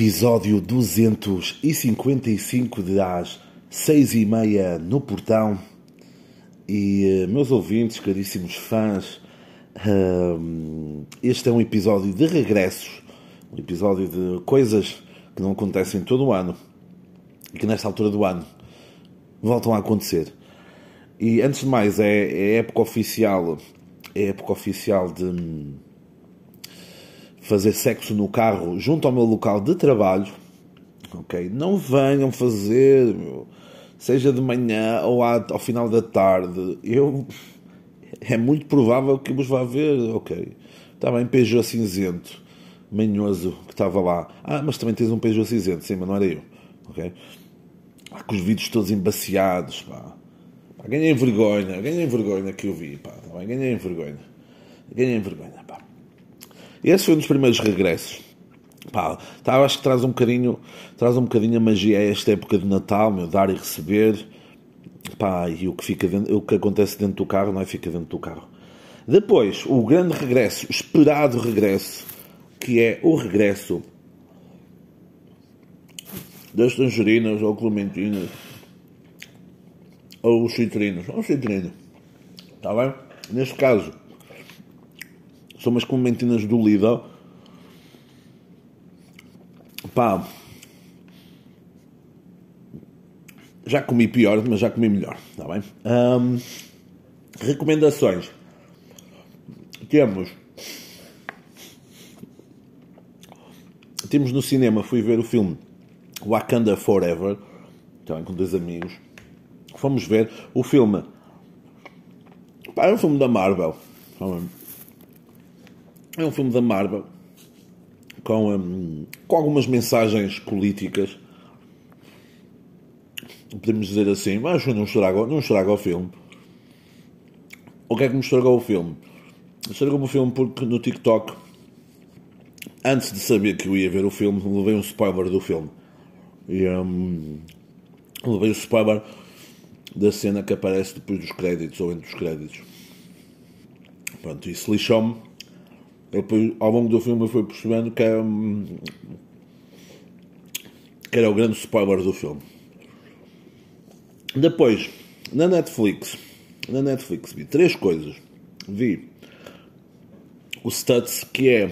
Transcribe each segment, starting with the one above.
Episódio 255 de às seis e meia no portão. E, eh, meus ouvintes, caríssimos fãs, uh, este é um episódio de regressos, um episódio de coisas que não acontecem todo o ano e que nesta altura do ano voltam a acontecer. E antes de mais, é, é época oficial, é época oficial de fazer sexo no carro junto ao meu local de trabalho, ok? Não venham fazer, seja de manhã ou ao final da tarde. Eu é muito provável que vos vá ver, ok? Está bem, Peugeot cinzento, manhoso que estava lá. Ah, mas também tens um Peugeot cinzento, sim, mas não era eu, ok? Ah, com os vidros todos embaciados, pá. pá ganhei vergonha, ganhei vergonha que eu vi, pá. Tá bem? Ganhei vergonha. Ganhei vergonha. Esse foi um dos primeiros regressos. Pá, tá, acho que traz um bocadinho, traz um bocadinho a magia a esta época de Natal, meu, dar e receber. Pá, e o que, fica dentro, o que acontece dentro do carro não é fica dentro do carro. Depois, o grande regresso, o esperado regresso, que é o regresso das tangerinas ou clementinas ou os citrinos, ou citrino. Está bem? Neste caso, são umas clementinas do Lidl. Pá. Já comi pior, mas já comi melhor. Está bem? Recomendações. Temos. Temos no cinema, fui ver o filme Wakanda Forever, também com dois amigos. Fomos ver o filme. Pá, é um filme da Marvel. É um filme da Marvel com, um, com algumas mensagens políticas. Podemos dizer assim, mas não estraga, não estraga o filme. O que é que me estragou o filme? Estragou-me o filme porque no TikTok, antes de saber que eu ia ver o filme, levei um spoiler do filme. E um, levei o spoiler da cena que aparece depois dos créditos ou entre os créditos. Pronto, isso lixou-me depois, ao longo do filme, eu fui percebendo que era, hum, que era o grande spoiler do filme. Depois, na Netflix, na Netflix vi três coisas. Vi o Stutz, que é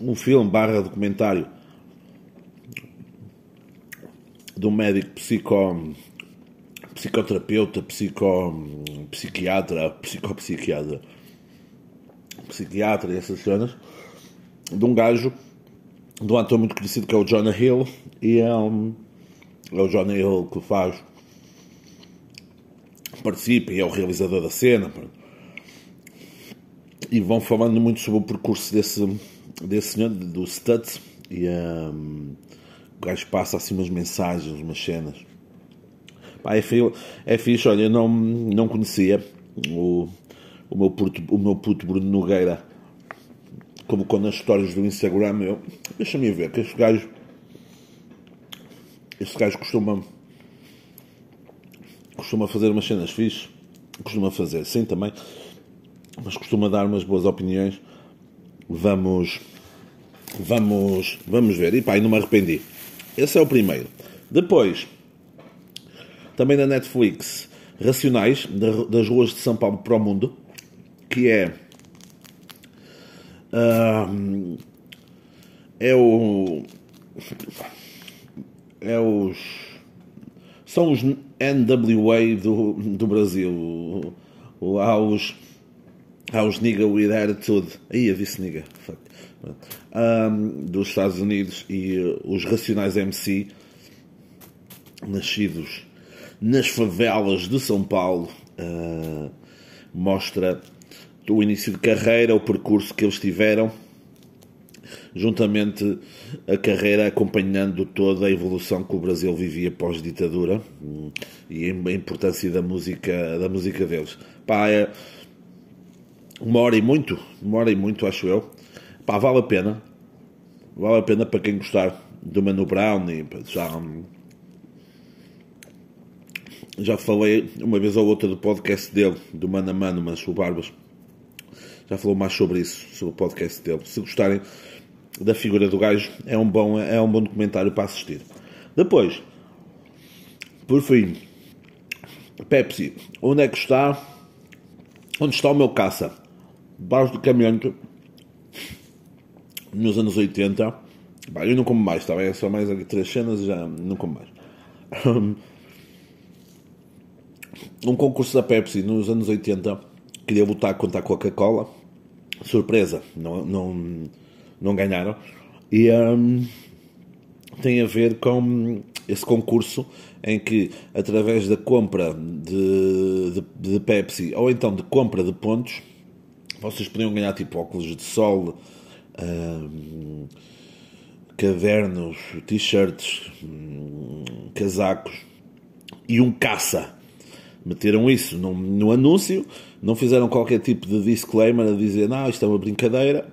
um filme barra documentário de um médico psico, psicoterapeuta, psico, psiquiatra, psicopsiquiatra psiquiatra e essas cenas, de um gajo, de um ator muito conhecido que é o Jonah Hill, e é, um, é o Jonah Hill que faz, participa e é o realizador da cena. E vão falando muito sobre o percurso desse, desse senhor, do Stutz, e um, o gajo passa assim umas mensagens, umas cenas. Pá, é, fixe, é fixe, olha, eu não, não conhecia o o meu puto, o meu puto Bruno Nogueira colocou nas histórias do Instagram eu, deixa-me ver que este gajo este gajo costuma costuma fazer umas cenas fixes costuma fazer, sim também mas costuma dar umas boas opiniões. Vamos vamos vamos ver. E pá, não me arrependi. Esse é o primeiro. Depois também na Netflix Racionais das ruas de São Paulo para o mundo que é uh, é o é os são os NWA do, do Brasil há os há os nigga with attitude aí eu disse nigga fuck. Um, dos Estados Unidos e uh, os Racionais MC nascidos nas favelas de São Paulo uh, mostra o início de carreira, o percurso que eles tiveram, juntamente a carreira acompanhando toda a evolução que o Brasil vivia pós-ditadura e a importância da música, da música deles. Pá, é uma hora e muito, uma hora e muito, acho eu. Pá, vale a pena. Vale a pena para quem gostar do Manu Brown e já já falei uma vez ou outra do podcast dele, do Mano a Mano, mas o Barbas já falou mais sobre isso, sobre o podcast dele. Se gostarem, da figura do gajo é um bom, é um bom documentário para assistir. Depois, por fim, Pepsi, onde é que está? Onde está o meu caça? Baixo do caminhão nos anos 80. Bah, eu não como mais, está bem? É só mais aqui três cenas já não como mais. Um concurso da Pepsi nos anos 80 queria lutar contra a Coca-Cola. Surpresa, não, não, não ganharam. E um, tem a ver com esse concurso em que, através da compra de, de, de, Pepsi ou então de compra de pontos, vocês podiam ganhar tipo óculos de sol, um, cadernos, t-shirts, um, casacos e um caça. Meteram isso no, no anúncio, não fizeram qualquer tipo de disclaimer a dizer não, isto é uma brincadeira.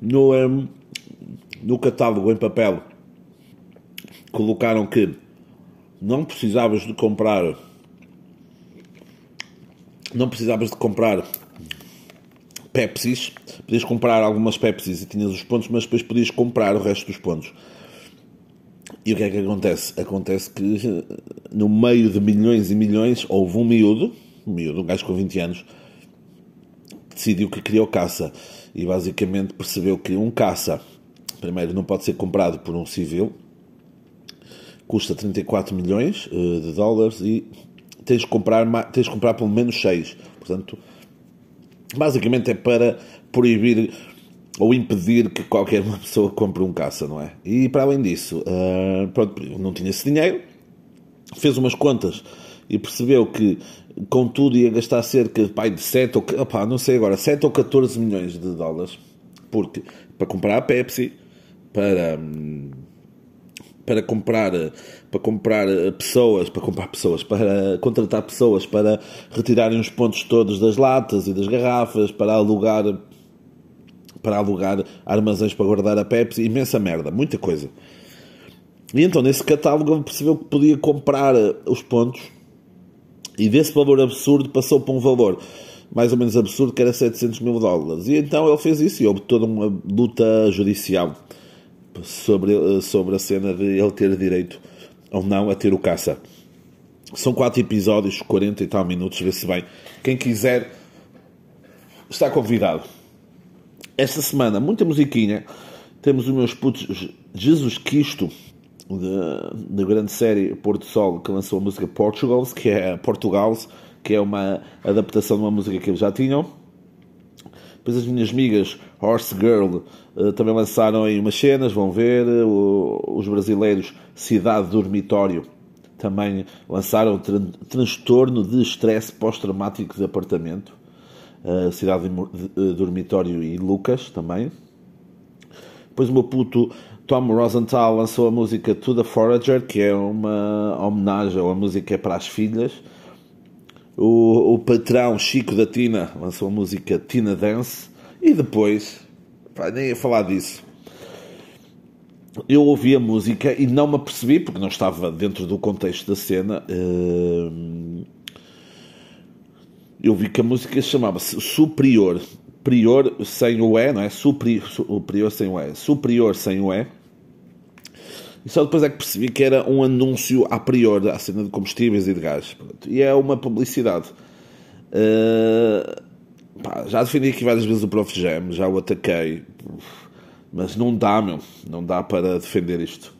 No, um, no catálogo em papel colocaram que não precisavas de comprar não precisavas de comprar Pepsis, podias comprar algumas Pepsis e tinhas os pontos, mas depois podias comprar o resto dos pontos. E o que é que acontece? Acontece que no meio de milhões e milhões houve um miúdo, miúdo, um gajo com 20 anos, decidiu que criou caça e basicamente percebeu que um caça, primeiro, não pode ser comprado por um civil, custa 34 milhões uh, de dólares e tens de comprar, tens de comprar pelo menos 6. Portanto, basicamente é para proibir ou impedir que qualquer uma pessoa compre um caça, não é? E para além disso, uh, pronto, não tinha esse dinheiro, fez umas contas e percebeu que com tudo ia gastar cerca pai, de 7 ou opa, não sei agora, 7 ou 14 milhões de dólares porque para comprar a Pepsi, para para comprar para comprar pessoas, para comprar pessoas, para contratar pessoas para retirarem os pontos todos das latas e das garrafas, para alugar para alugar armazéns para guardar a Pepsi, imensa merda, muita coisa. E então nesse catálogo percebeu que podia comprar os pontos e desse valor absurdo passou para um valor mais ou menos absurdo que era 700 mil dólares. E então ele fez isso e houve toda uma luta judicial sobre, sobre a cena de ele ter direito ou não a ter o caça. São quatro episódios, 40 e tal minutos, vê-se bem. Quem quiser está convidado. Esta semana, muita musiquinha. Temos os meus putos Jesus Cristo, da, grande série Porto Sol, que lançou a música Portugals, que é Portugals, que é uma adaptação de uma música que eles já tinham. Depois as minhas amigas Horse Girl uh, também lançaram aí umas cenas, vão ver. Uh, os brasileiros Cidade Dormitório também lançaram tran transtorno de estresse pós-traumático de apartamento. Uh, Cidade de, Dormitório e Lucas também. Depois o meu puto Tom Rosenthal lançou a música To the Forager, que é uma homenagem ou a música é para as filhas o, o patrão Chico da Tina lançou a música Tina Dance e depois, pá, nem ia falar disso. Eu ouvi a música e não me apercebi, porque não estava dentro do contexto da cena. Uh, eu vi que a música chamava-se Superior. Prior sem o E, não é? Superior sem o E. Superior sem o E e só depois é que percebi que era um anúncio a priori à cena de combustíveis e de gás. Pronto. E é uma publicidade. Uh, pá, já defendi aqui várias vezes o Prof Jam, já o ataquei. Mas não dá, meu. Não dá para defender isto.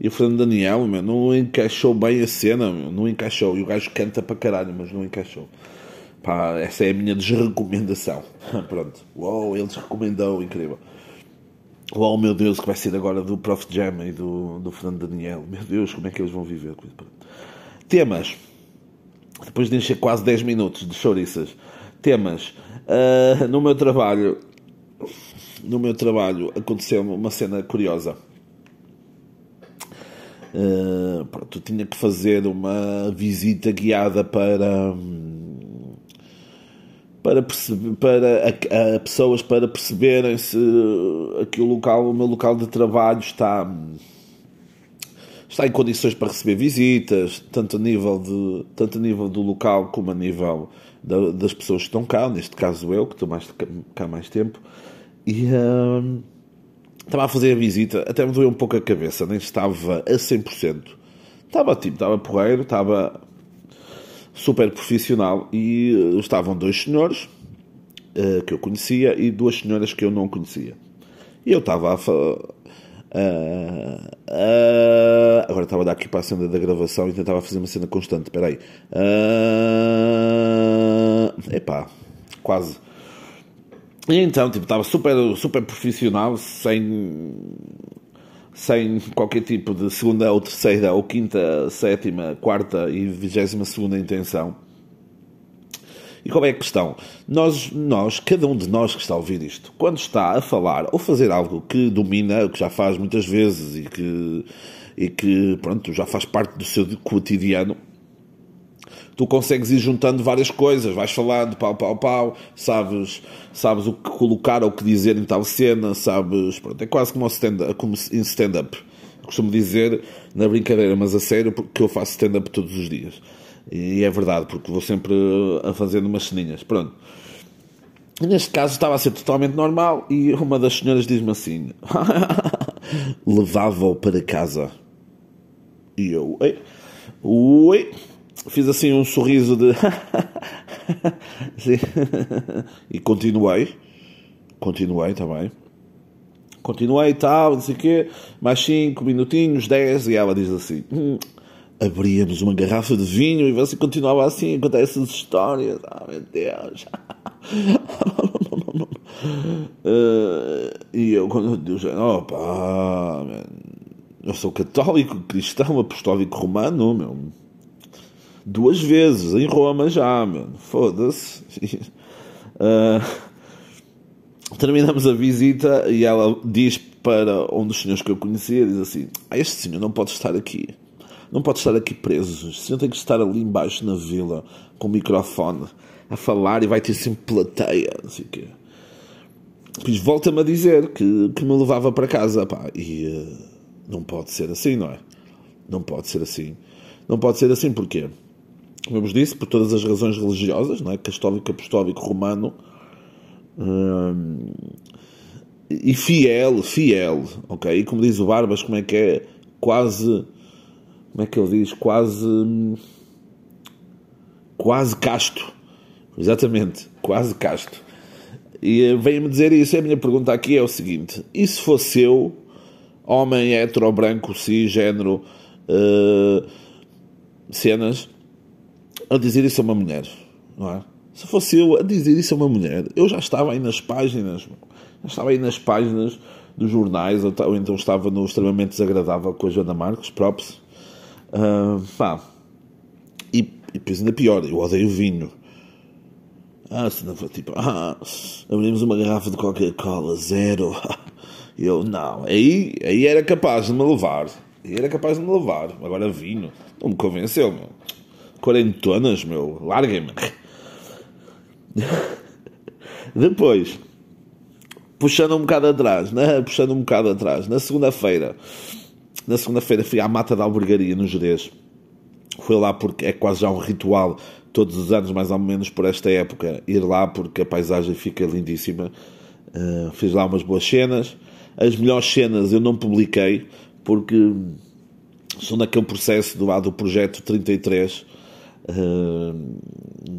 E o Fernando Daniel, meu, não encaixou bem a cena, meu, não encaixou. E o gajo canta para caralho, mas não encaixou. Pá, essa é a minha desrecomendação. Pronto. Uou, ele desrecomendou, incrível. Oh meu Deus, que vai ser agora do Prof Jam e do, do Fernando Daniel. Meu Deus, como é que eles vão viver? Temas. Depois de encher quase 10 minutos de chouriças. Temas. Uh, no meu trabalho. No meu trabalho aconteceu uma cena curiosa. Uh, pronto, eu tinha que fazer uma visita guiada para. Hum, para, perceber, para a, a, pessoas para perceberem se aqui o local, o meu local de trabalho está está em condições para receber visitas, tanto a nível de tanto a nível do local como a nível da, das pessoas que estão cá, neste caso eu que estou mais cá mais tempo e uh, estava a fazer a visita, até me doeu um pouco a cabeça, nem estava a 100%. Estava tipo, estava porreiro, estava super profissional e estavam dois senhores uh, que eu conhecia e duas senhoras que eu não conhecia. E eu estava a. Uh, uh, agora estava a dar aqui para a cena da gravação e tentava fazer uma cena constante. Espera aí. Uh, epá, quase. E então, tipo, estava super, super profissional, sem, sem qualquer tipo de segunda ou terceira ou quinta, sétima, quarta e vigésima segunda intenção. E qual é a questão? Nós, nós, cada um de nós que está a ouvir isto, quando está a falar ou fazer algo que domina, que já faz muitas vezes e que, e que pronto, já faz parte do seu cotidiano, tu consegues ir juntando várias coisas, vais falando pau, pau, pau, sabes, sabes o que colocar ou o que dizer em tal cena, sabes, pronto, é quase como, stand como em stand-up. Costumo dizer na brincadeira, mas a sério, porque eu faço stand-up todos os dias. E é verdade, porque vou sempre a fazendo umas ceninhas. Pronto. Neste caso estava a ser totalmente normal e uma das senhoras diz-me assim: levava-o para casa. E eu, oi, oi, fiz assim um sorriso de. e continuei, continuei também. Continuei tal, não sei o quê, mais 5 minutinhos, 10, e ela diz assim: hum, abríamos uma garrafa de vinho e você continuava assim a contar essas histórias. Ah, meu Deus. uh, e eu, quando eu digo, opa, eu sou católico, cristão, apostólico romano, meu. Duas vezes em Roma já, meu. Foda-se. Uh, terminamos a visita e ela diz para um dos senhores que eu conhecia, diz assim, ah, este senhor não pode estar aqui não pode estar aqui preso. O senhor tem que estar ali embaixo na vila com o microfone a falar e vai ter sempre plateia. Não sei o quê. Depois volta-me a dizer que, que me levava para casa. Pá, e uh, não pode ser assim, não é? Não pode ser assim. Não pode ser assim porquê? Como vos disse, por todas as razões religiosas, não é? Católico, apostólico, romano. Hum, e fiel, fiel, ok? E como diz o Barbas, como é que é? Quase como é que ele diz? Quase. quase casto. Exatamente, quase casto. E eh, vem-me dizer isso. A minha pergunta aqui é o seguinte: e se fosse eu, homem hetero, branco, cisgênero, uh, cenas, a dizer isso a uma mulher, não é? Se fosse eu a dizer isso a uma mulher, eu já estava aí nas páginas, já estava aí nas páginas dos jornais, ou, então estava no extremamente desagradável com a Joana Marques, props, Uh, pá. E, e depois ainda pior, eu odeio vinho. Ah, se não for tipo, ah, abrimos uma garrafa de Coca-Cola, zero. Eu, não, aí, aí era capaz de me levar. Aí era capaz de me levar. Agora vinho, não me convenceu, meu. Quarentonas, meu, larguem-me. Depois, puxando um bocado atrás, né? Puxando um bocado atrás, na segunda-feira, na segunda-feira fui à Mata da Albergaria, no Jerez. Fui lá porque é quase já um ritual, todos os anos, mais ou menos por esta época, ir lá porque a paisagem fica lindíssima. Uh, fiz lá umas boas cenas. As melhores cenas eu não publiquei porque são naquele processo do lado do projeto 33, uh,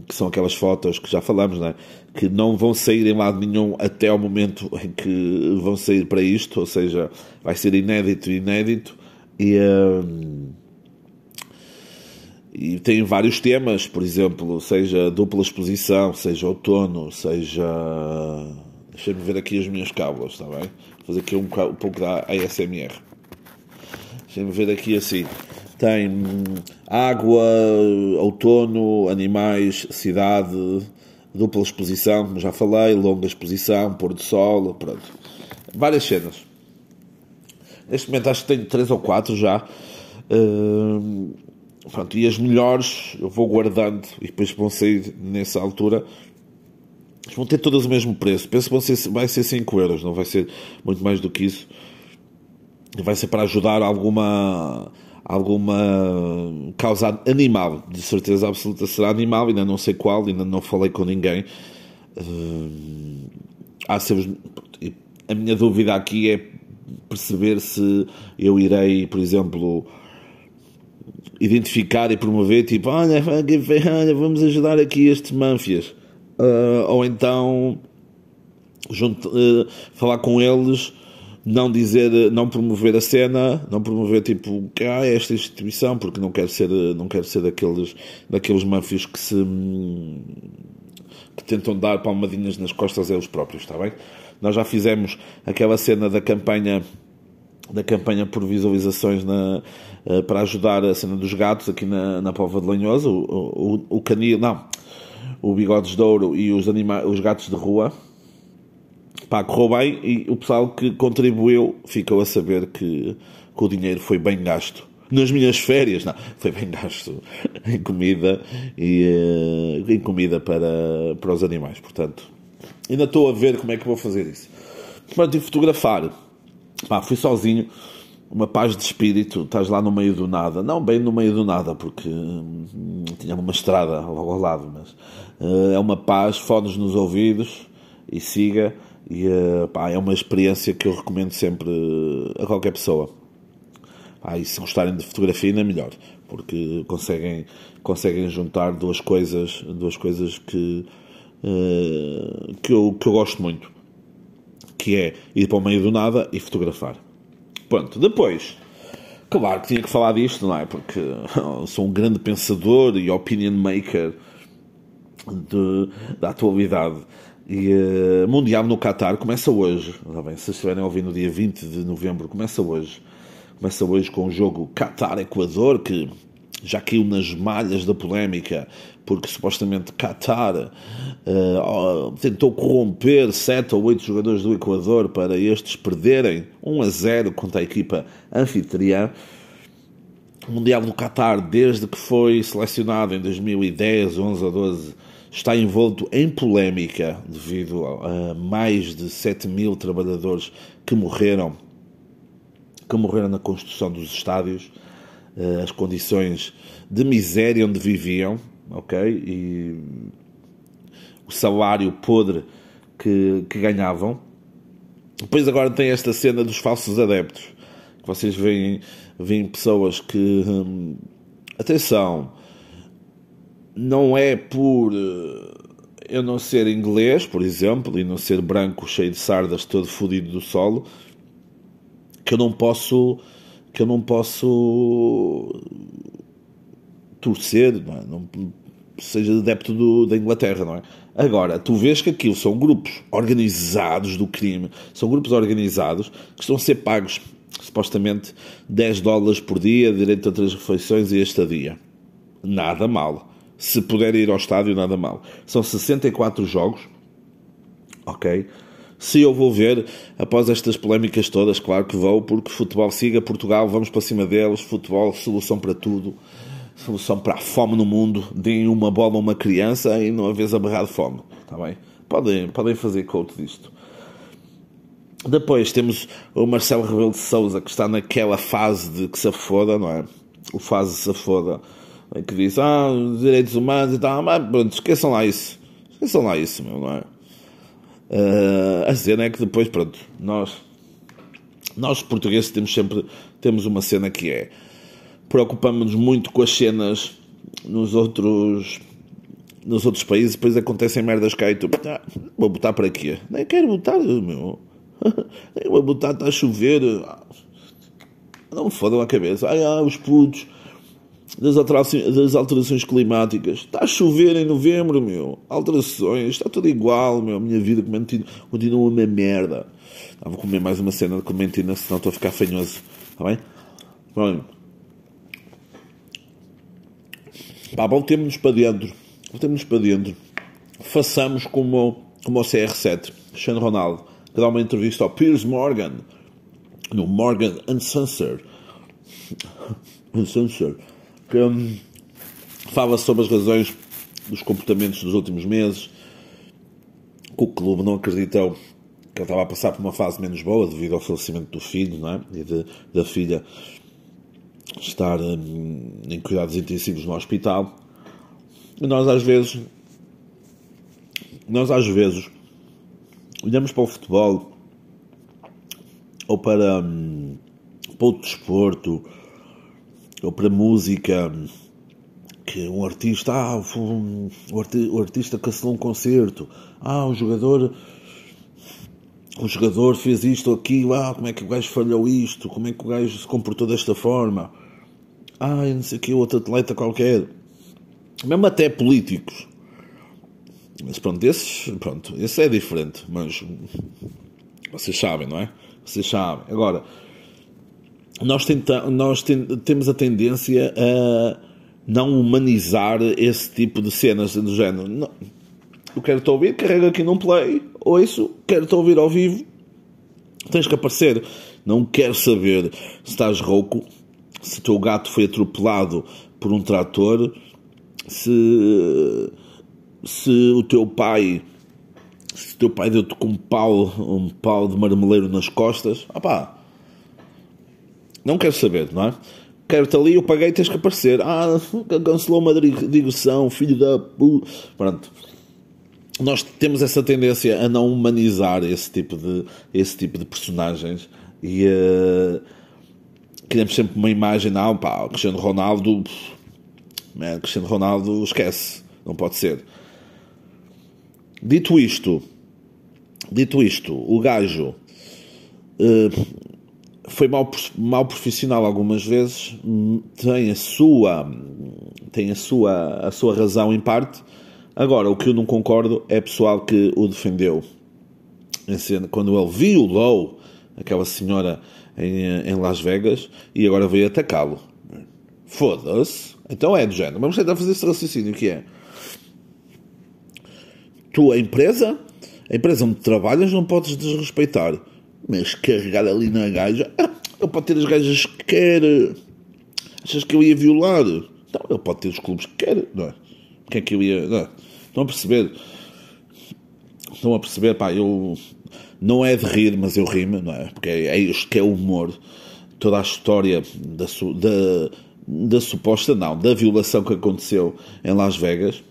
que são aquelas fotos que já falamos, né? que não vão sair em lado nenhum até ao momento em que vão sair para isto, ou seja, vai ser inédito inédito e, um, e tem vários temas, por exemplo, seja dupla exposição, seja outono, seja deixa-me ver aqui as minhas cábulas, está bem? Vou fazer aqui um, um pouco da ASMR. Deixa-me ver aqui assim. Tem água, outono, animais, cidade, dupla exposição, como já falei, longa exposição, pôr do sol, pronto. Várias cenas. Neste momento acho que tenho três ou quatro já. Uh, pronto, e as melhores eu vou guardando e depois vão sair nessa altura. Vão ter todas o mesmo preço. Penso que vão ser, vai ser 5 euros, não vai ser muito mais do que isso. Vai ser para ajudar alguma alguma causa animal, de certeza absoluta será animal, ainda não sei qual, ainda não falei com ninguém. Uh, há sempre, a minha dúvida aqui é perceber se eu irei, por exemplo, identificar e promover, tipo, olha, vamos ajudar aqui estes manfias. Uh, ou então junto, uh, falar com eles, não dizer, não promover a cena, não promover tipo, ah, é esta instituição, porque não quero ser, não quero ser daqueles, daqueles manfios que se que tentam dar palmadinhas nas costas a eles próprios, está bem? Nós já fizemos aquela cena da campanha da campanha por visualizações na, uh, para ajudar a cena dos gatos aqui na, na Pova de Lanhoso, o, o, o canil, não, o Bigodes de Ouro e os, anima os gatos de rua. Pá, correu bem e o pessoal que contribuiu ficou a saber que, que o dinheiro foi bem gasto. Nas minhas férias, não, foi bem gasto em comida e uh, em comida para, para os animais. Portanto, ainda estou a ver como é que vou fazer isso. Pronto, e fotografar Pá, fui sozinho, uma paz de espírito, estás lá no meio do nada. Não bem no meio do nada, porque hum, tinha uma estrada logo ao lado, mas uh, é uma paz, fones nos ouvidos e siga. E uh, pá, é uma experiência que eu recomendo sempre a qualquer pessoa. Pá, e se gostarem de fotografia, ainda melhor, porque conseguem, conseguem juntar duas coisas, duas coisas que, uh, que, eu, que eu gosto muito que é ir para o meio do nada e fotografar. Pronto, depois, claro que tinha que falar disto, não é? Porque sou um grande pensador e opinion maker de, da atualidade. E uh, Mundial no Qatar começa hoje. Está bem? Se estiverem ouvir no dia 20 de novembro, começa hoje. Começa hoje com o jogo Qatar-Equador, que já caiu nas malhas da polémica, porque supostamente Qatar uh, tentou corromper sete ou oito jogadores do Equador para estes perderem 1 a 0 contra a equipa anfitriã. O Mundial do Qatar, desde que foi selecionado em 2010, 11 a 12, está envolto em polémica devido a mais de 7 mil trabalhadores que morreram, que morreram na construção dos estádios uh, as condições de miséria onde viviam, ok? E o salário podre que, que ganhavam. Depois agora tem esta cena dos falsos adeptos. Que vocês veem, veem pessoas que. Hum, atenção, não é por eh, eu não ser inglês, por exemplo, e não ser branco, cheio de sardas, todo fodido do solo, que eu não posso que eu não posso torcer, não, é? não seja adepto do, da Inglaterra, não é? Agora, tu vês que aquilo são grupos organizados do crime, são grupos organizados que estão a ser pagos supostamente 10 dólares por dia, direito a três refeições e estadia. Nada mal. Se puder ir ao estádio, nada mal. São 64 jogos, ok? Se eu vou ver, após estas polémicas todas, claro que vou, porque futebol siga Portugal, vamos para cima deles, futebol, solução para tudo, solução para a fome no mundo, deem uma bola a uma criança e não a berrar de fome, está bem? Podem, podem fazer coach disto. Depois temos o Marcelo Rebelo de Souza, que está naquela fase de que se foda, não é? O fase se foda, que diz, ah, os direitos humanos e tal, mas pronto, esqueçam lá isso. Esqueçam lá isso, meu, não é? Uh, a cena é que depois, pronto, nós, nós portugueses temos sempre temos uma cena que é preocupamos-nos muito com as cenas nos outros nos outros países, depois acontecem merdas cá e tu, ah, vou botar para quê? Nem quero botar, meu. Nem vou botar, está a chover. Não me fodam a cabeça. Ai, ah, os putos das das alterações climáticas. Está a chover em novembro, meu. Alterações, está tudo igual, meu. A minha vida continua uma merda. Ah, vou comer mais uma cena de clementina, senão estou a ficar fanhoso. Está bem? Bom. Pá, voltemos-nos para dentro. Voltemos-nos para dentro. Façamos como, como o CR7, Cristiano Ronaldo, que dá uma entrevista ao Piers Morgan, no Morgan Uncensored. Uncensored que hum, fala sobre as razões dos comportamentos dos últimos meses, que o clube não acreditou que ele estava a passar por uma fase menos boa devido ao falecimento do filho não é? e de, da filha estar hum, em cuidados intensivos no hospital. E nós às vezes nós às vezes olhamos para o futebol ou para, hum, para o desporto, ou para música, que um artista, ah, um, o artista cancelou um concerto, ah, o jogador o jogador fez isto ou aquilo, ah, como é que o gajo falhou isto, como é que o gajo se comportou desta forma, ah, não sei o que, outro atleta qualquer, mesmo até políticos. Mas pronto, esses, pronto, esse é diferente, mas vocês sabem, não é? Vocês sabem. Agora, nós, tenta, nós tem, temos a tendência a não humanizar esse tipo de cenas do género. Não, eu quero-te ouvir, carrega aqui num play, ouço, quero-te ouvir ao vivo, tens que aparecer. Não quero saber se estás rouco, se o teu gato foi atropelado por um trator, se, se o teu pai se o teu pai deu-te com um pau, um pau de marmeleiro nas costas, opá, não quero saber, não é? Quero-te ali, eu paguei, tens que aparecer. Ah, cancelou uma digressão, filho da. Pronto nós temos essa tendência a não humanizar esse tipo de, esse tipo de personagens e uh, criamos sempre uma imagem, não, pá, Cristiano Ronaldo, man, Cristiano Ronaldo esquece, não pode ser. Dito isto, dito isto, o gajo uh, foi mal, mal profissional algumas vezes, tem a sua, tem a sua, a sua razão em parte, Agora, o que eu não concordo é pessoal que o defendeu quando ele violou aquela senhora em, em Las Vegas e agora veio atacá-lo. Foda-se. Então é do género. Vamos tentar fazer esse raciocínio que é. Tu, a empresa, a empresa onde trabalhas, não podes desrespeitar. Mas carregar ali na gaja, ah, ele pode ter as gajas que quer. Achas que eu ia violar? Então, ele pode ter os clubes que quer, não é? é que eu ia. Não, estão a perceber? Estão a perceber, pá, eu. Não é de rir, mas eu rimo, não é? Porque é, é isto que é o humor. Toda a história da, da, da suposta, não, da violação que aconteceu em Las Vegas.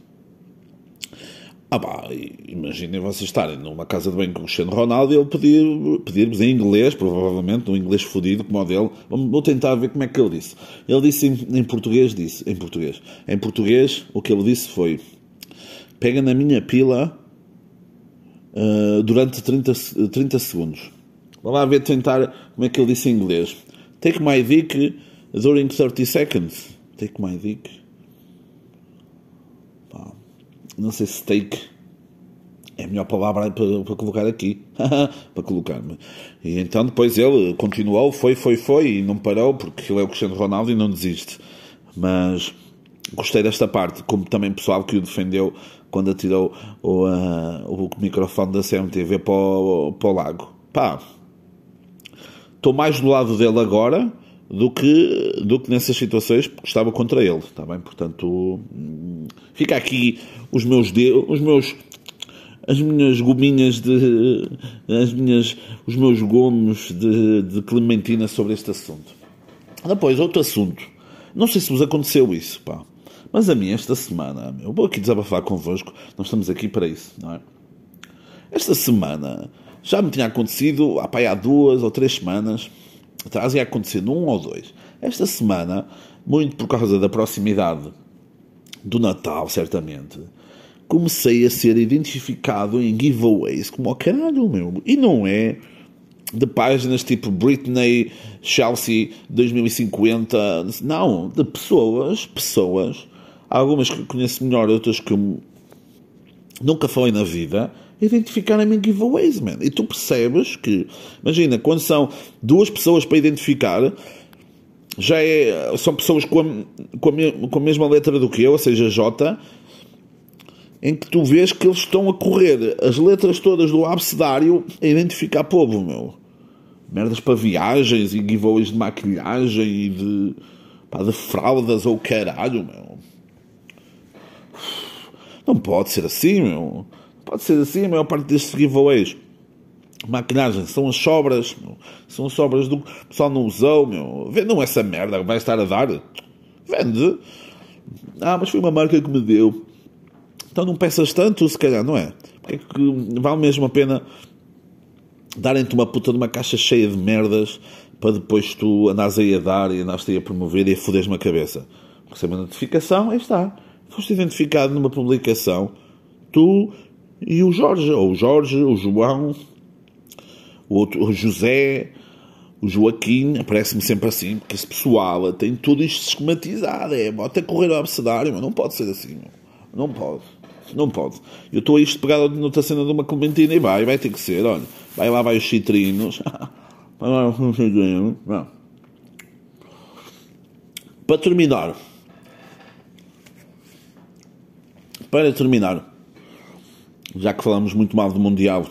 Ah pá, imaginem vocês estarem numa casa de banho com o Cristiano Ronaldo e ele pedir, pedir-vos em inglês, provavelmente, um inglês fodido como o dele. Vou tentar ver como é que ele disse. Ele disse em, em, português, disse, em português. Em português, o que ele disse foi: pega na minha pila uh, durante 30, 30 segundos. Vamos lá ver, tentar como é que ele disse em inglês. Take my dick during 30 seconds. Take my dick. Não sei se take é a melhor palavra para, para colocar aqui, para colocar-me. E então depois ele continuou, foi, foi, foi, e não parou, porque ele é o Cristiano Ronaldo e não desiste. Mas gostei desta parte, como também pessoal que o defendeu quando atirou o, uh, o microfone da CMTV para o, para o lago. Pá, estou mais do lado dele agora do que, do que nessas situações, porque estava contra ele, está bem? Portanto, fica aqui os meus os meus as minhas gominhas de as minhas os meus gomos de, de clementina sobre este assunto. Depois outro assunto. Não sei se vos aconteceu isso, pá. Mas a mim esta semana, eu vou aqui desabafar convosco, nós estamos aqui para isso, não é? Esta semana já me tinha acontecido há, há duas ou três semanas atrás ia acontecer num ou dois. Esta semana, muito por causa da proximidade do Natal, certamente, comecei a ser identificado em giveaways como o caralho, meu. E não é de páginas tipo Britney, Chelsea 2050, não, de pessoas, pessoas, algumas que conheço melhor, outras que nunca falei na vida, identificarem-me em giveaways, man. E tu percebes que, imagina, quando são duas pessoas para identificar, já é, são pessoas com a, com a, com a mesma letra do que eu, ou seja, J, em que tu vês que eles estão a correr as letras todas do abecedário a identificar povo, meu. Merdas para viagens e giveaways de maquilhagem e de, pá, de fraldas ou caralho, meu. Não pode ser assim, meu. Pode ser assim, a maior parte destes giveaways. Maquinagem, são as sobras, meu. são as sobras do que pessoal não usou, meu. Vendam essa merda, vai estar a dar. Vende. Ah, mas foi uma marca que me deu. Então não peças tanto, se calhar, não é? Porque é que vale mesmo a pena darem-te uma puta de uma caixa cheia de merdas para depois tu andares aí a dar e andares aí a promover e a foderes-me a cabeça. Recebe uma notificação, aí está. Foste identificado numa publicação, tu e o Jorge, ou o Jorge, o João, o, outro, o José, o Joaquim, aparece-me sempre assim, porque esse pessoal tem tudo isto esquematizado, é bota a correr ao abecedário, mas não pode ser assim, não pode, não pode. Eu estou a isto pegado noutra cena de uma clementina e vai, vai ter que ser, olha, vai lá, vai os citrinos, vai lá os citrinos, Para terminar, para terminar, já que falamos muito mal do Mundial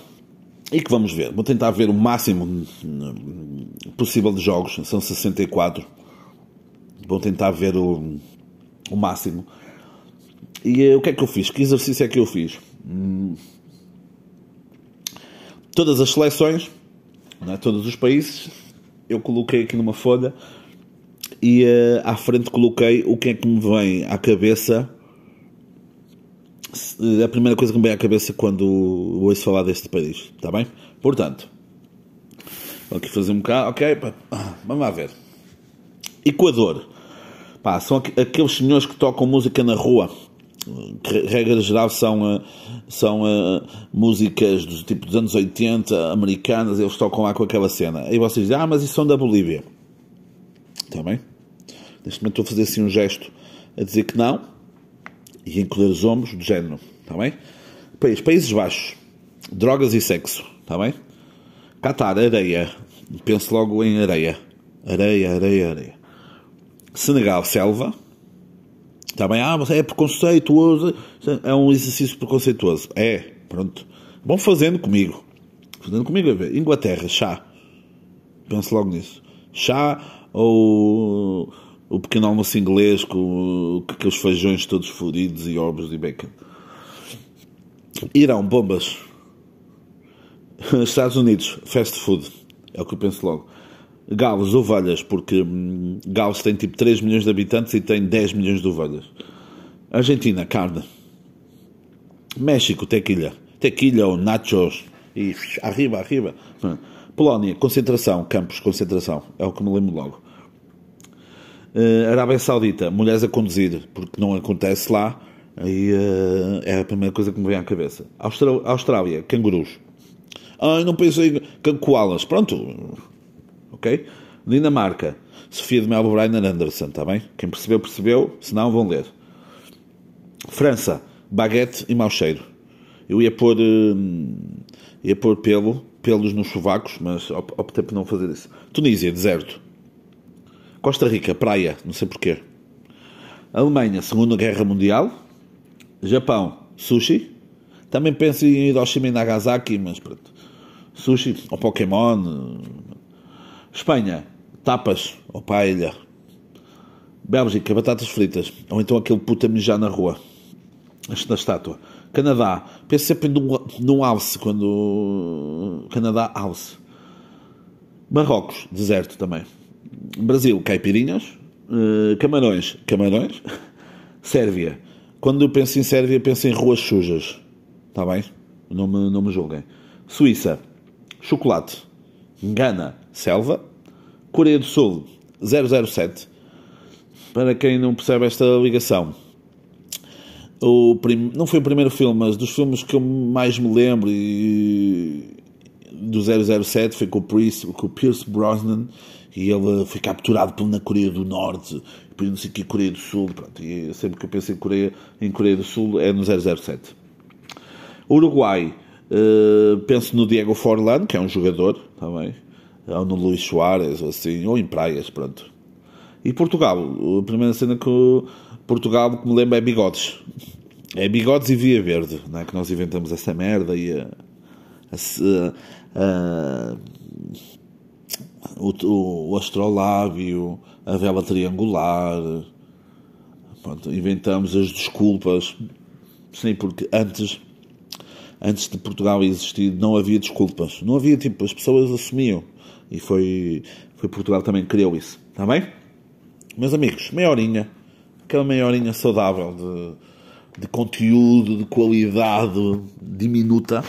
e que vamos ver, vou tentar ver o máximo possível de jogos, são 64. Vou tentar ver o, o máximo. E uh, o que é que eu fiz? Que exercício é que eu fiz? Hum, todas as seleções, é? todos os países, eu coloquei aqui numa folha e uh, à frente coloquei o que é que me vem à cabeça a primeira coisa que me vem à cabeça quando ouço falar deste país, está bem? Portanto, vou aqui fazer um bocado, ok, vamos lá ver. Equador, pá, são aqueles senhores que tocam música na rua, que, regra geral são, eh, são uh, músicas do tipo dos anos 80, americanas, eles tocam lá com aquela cena. Aí vocês dizem, ah, mas isso são da Bolívia. Está bem? Neste momento estou a fazer assim um gesto a dizer que não, e encolher os ombros, do género, está bem? País, Países Baixos, drogas e sexo, está bem? Catar, areia, penso logo em areia, areia, areia, areia. Senegal, selva, está bem? Ah, mas é preconceituoso, é um exercício preconceituoso. É, pronto. Vão fazendo comigo, fazendo comigo a ver. Inglaterra, chá, penso logo nisso. Chá ou o pequeno almoço inglês com, com aqueles feijões todos fodidos e ovos de bacon. Irão, bombas. Estados Unidos, fast food. É o que eu penso logo. Gales, ovelhas, porque hum, Gales tem tipo 3 milhões de habitantes e tem 10 milhões de ovelhas. Argentina, carne. México, tequila. Tequila ou nachos. E arriba, arriba. Polónia, concentração, campos, concentração. É o que me lembro logo. Uh, Arábia Saudita, mulheres a conduzir, porque não acontece lá, aí uh, é a primeira coisa que me vem à cabeça. Austrália, cangurus. Ai, não pensei em koalas. Pronto. Ok? Dinamarca, Sofia de Melbourne Anderson, está bem? Quem percebeu, percebeu, se não, vão ler. França, baguete e mau cheiro. Eu ia pôr, uh, ia pôr pelo, pelos nos sovacos, mas optei por não fazer isso. Tunísia, deserto. Costa Rica, praia, não sei porquê. Alemanha, Segunda Guerra Mundial. Japão, sushi. Também penso em Hiroshima e Nagasaki, mas pronto. Sushi ou Pokémon. Espanha, tapas ou paella. Bélgica, batatas fritas. Ou então aquele puta mijar na rua. Da estátua. Canadá, penso sempre num, num alce, quando. Canadá, alce. Marrocos, deserto também. Brasil, caipirinhas. Uh, camarões, camarões. Sérvia. Quando eu penso em Sérvia, penso em ruas sujas. Está bem? Não me, não me julguem. Suíça, chocolate. Gana, selva. Coreia do Sul, 007. Para quem não percebe esta ligação, o prim... não foi o primeiro filme, mas dos filmes que eu mais me lembro e... do 007 foi com o, Pierce, com o Pierce Brosnan e ele foi capturado na Coreia do Norte, depois não sei que, Coreia do Sul, pronto, e sempre que eu penso em Coreia, em Coreia do Sul é no 007. Uruguai, uh, penso no Diego Forlan, que é um jogador, também, ou no Luís Soares, ou assim, ou em praias, pronto. E Portugal, a primeira cena que Portugal que me lembra é bigodes. É bigodes e via verde, não é? que nós inventamos essa merda e a, a, a, o, o astrolábio, a vela triangular. Pronto, inventamos as desculpas. Sim, porque antes, antes de Portugal existir, não havia desculpas. Não havia, tipo, as pessoas assumiam. E foi, foi Portugal também que criou isso. Está bem? Meus amigos, meia horinha. Aquela meia horinha saudável de, de conteúdo, de qualidade diminuta.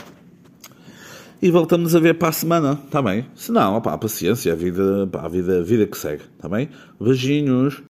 E voltamos a ver para a semana, está bem? Se não, opá, paciência, a vida, a vida, a vida que segue, está bem? Beijinhos.